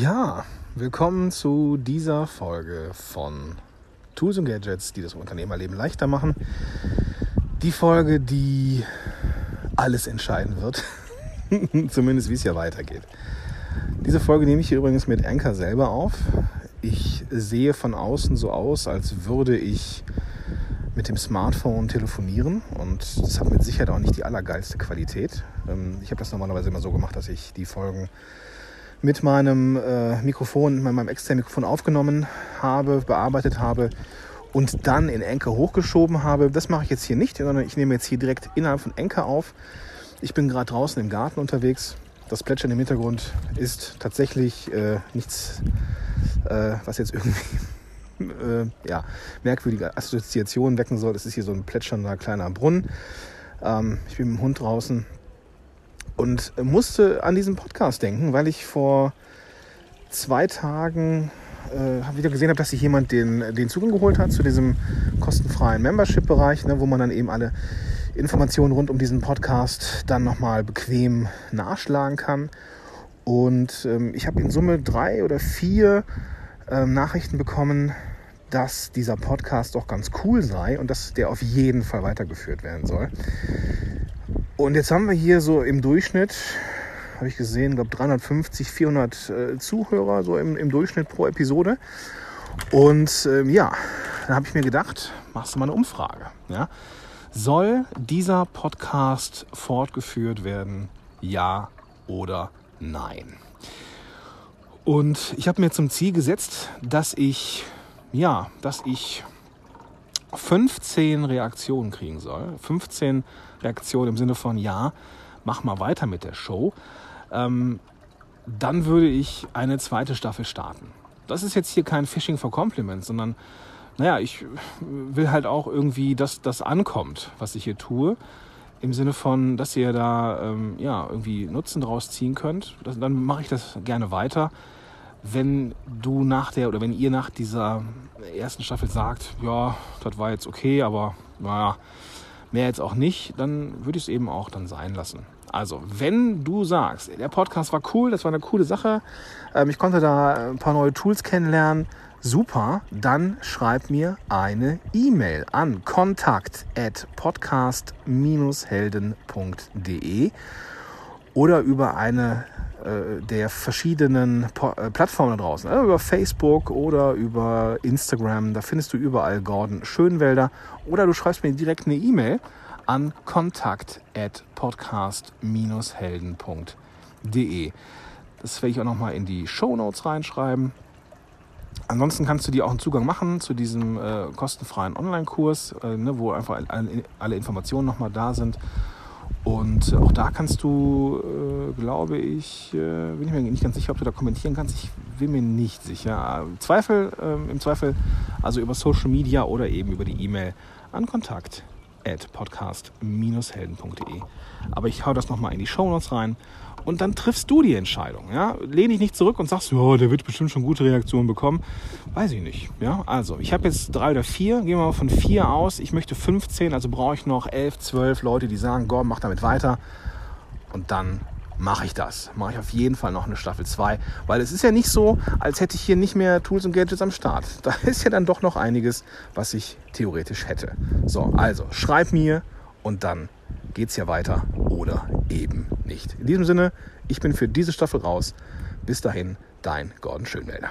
Ja, willkommen zu dieser Folge von Tools und Gadgets, die das Unternehmerleben leichter machen. Die Folge, die alles entscheiden wird, zumindest wie es ja weitergeht. Diese Folge nehme ich hier übrigens mit Anchor selber auf. Ich sehe von außen so aus, als würde ich mit dem Smartphone telefonieren und das hat mit Sicherheit auch nicht die allergeilste Qualität. Ähm, ich habe das normalerweise immer so gemacht, dass ich die Folgen mit meinem äh, Mikrofon, mit meinem externen Mikrofon aufgenommen habe, bearbeitet habe und dann in Enker hochgeschoben habe. Das mache ich jetzt hier nicht, sondern ich nehme jetzt hier direkt innerhalb von Enker auf. Ich bin gerade draußen im Garten unterwegs. Das Plätschern im Hintergrund ist tatsächlich äh, nichts, äh, was jetzt irgendwie äh, ja, merkwürdige Assoziationen wecken soll. Es ist hier so ein plätschernder kleiner Brunnen. Ähm, ich bin mit dem Hund draußen und musste an diesen Podcast denken, weil ich vor zwei Tagen äh, wieder gesehen habe, dass sich jemand den, den Zugang geholt hat zu diesem kostenfreien Membership-Bereich, ne, wo man dann eben alle Informationen rund um diesen Podcast dann nochmal bequem nachschlagen kann. Und ähm, ich habe in Summe drei oder vier ähm, Nachrichten bekommen, dass dieser Podcast doch ganz cool sei und dass der auf jeden Fall weitergeführt werden soll. Und jetzt haben wir hier so im Durchschnitt, habe ich gesehen, glaube 350, 400 äh, Zuhörer so im, im, Durchschnitt pro Episode. Und ähm, ja, dann habe ich mir gedacht, machst du mal eine Umfrage. Ja? Soll dieser Podcast fortgeführt werden? Ja oder nein? Und ich habe mir zum Ziel gesetzt, dass ich ja, dass ich 15 Reaktionen kriegen soll. 15 Reaktionen im Sinne von, ja, mach mal weiter mit der Show. Ähm, dann würde ich eine zweite Staffel starten. Das ist jetzt hier kein Fishing for Compliments, sondern, naja, ich will halt auch irgendwie, dass das ankommt, was ich hier tue. Im Sinne von, dass ihr da ähm, ja, irgendwie Nutzen draus ziehen könnt. Das, dann mache ich das gerne weiter wenn du nach der oder wenn ihr nach dieser ersten Staffel sagt, ja, das war jetzt okay, aber naja, mehr jetzt auch nicht, dann würde ich es eben auch dann sein lassen. Also, wenn du sagst, der Podcast war cool, das war eine coole Sache, ähm, ich konnte da ein paar neue Tools kennenlernen, super, dann schreib mir eine E-Mail an kontakt at podcast-helden.de oder über eine der verschiedenen äh, Plattformen da draußen, also über Facebook oder über Instagram. Da findest du überall Gordon Schönwälder oder du schreibst mir direkt eine E-Mail an kontakt at podcast-helden.de. Das werde ich auch nochmal in die Show Notes reinschreiben. Ansonsten kannst du dir auch einen Zugang machen zu diesem äh, kostenfreien Online-Kurs, äh, ne, wo einfach alle, alle Informationen nochmal da sind. Und auch da kannst du, äh, glaube ich, äh, bin ich mir nicht ganz sicher, ob du da kommentieren kannst. Ich bin mir nicht sicher. Zweifel, äh, Im Zweifel also über Social Media oder eben über die E-Mail an Kontakt at podcast-helden.de. Aber ich hau das nochmal in die Show Notes rein und dann triffst du die Entscheidung. Ja? Lehn dich nicht zurück und sagst, ja, der wird bestimmt schon gute Reaktionen bekommen. Weiß ich nicht. Ja? Also, ich habe jetzt drei oder vier, gehen wir mal von vier aus. Ich möchte 15, also brauche ich noch elf, zwölf Leute, die sagen, Gott, mach damit weiter. Und dann mache ich das. Mache ich auf jeden Fall noch eine Staffel 2, weil es ist ja nicht so, als hätte ich hier nicht mehr Tools und Gadgets am Start. Da ist ja dann doch noch einiges, was ich theoretisch hätte. So, also schreib mir und dann geht es ja weiter oder eben nicht. In diesem Sinne, ich bin für diese Staffel raus. Bis dahin, dein Gordon Schönwälder.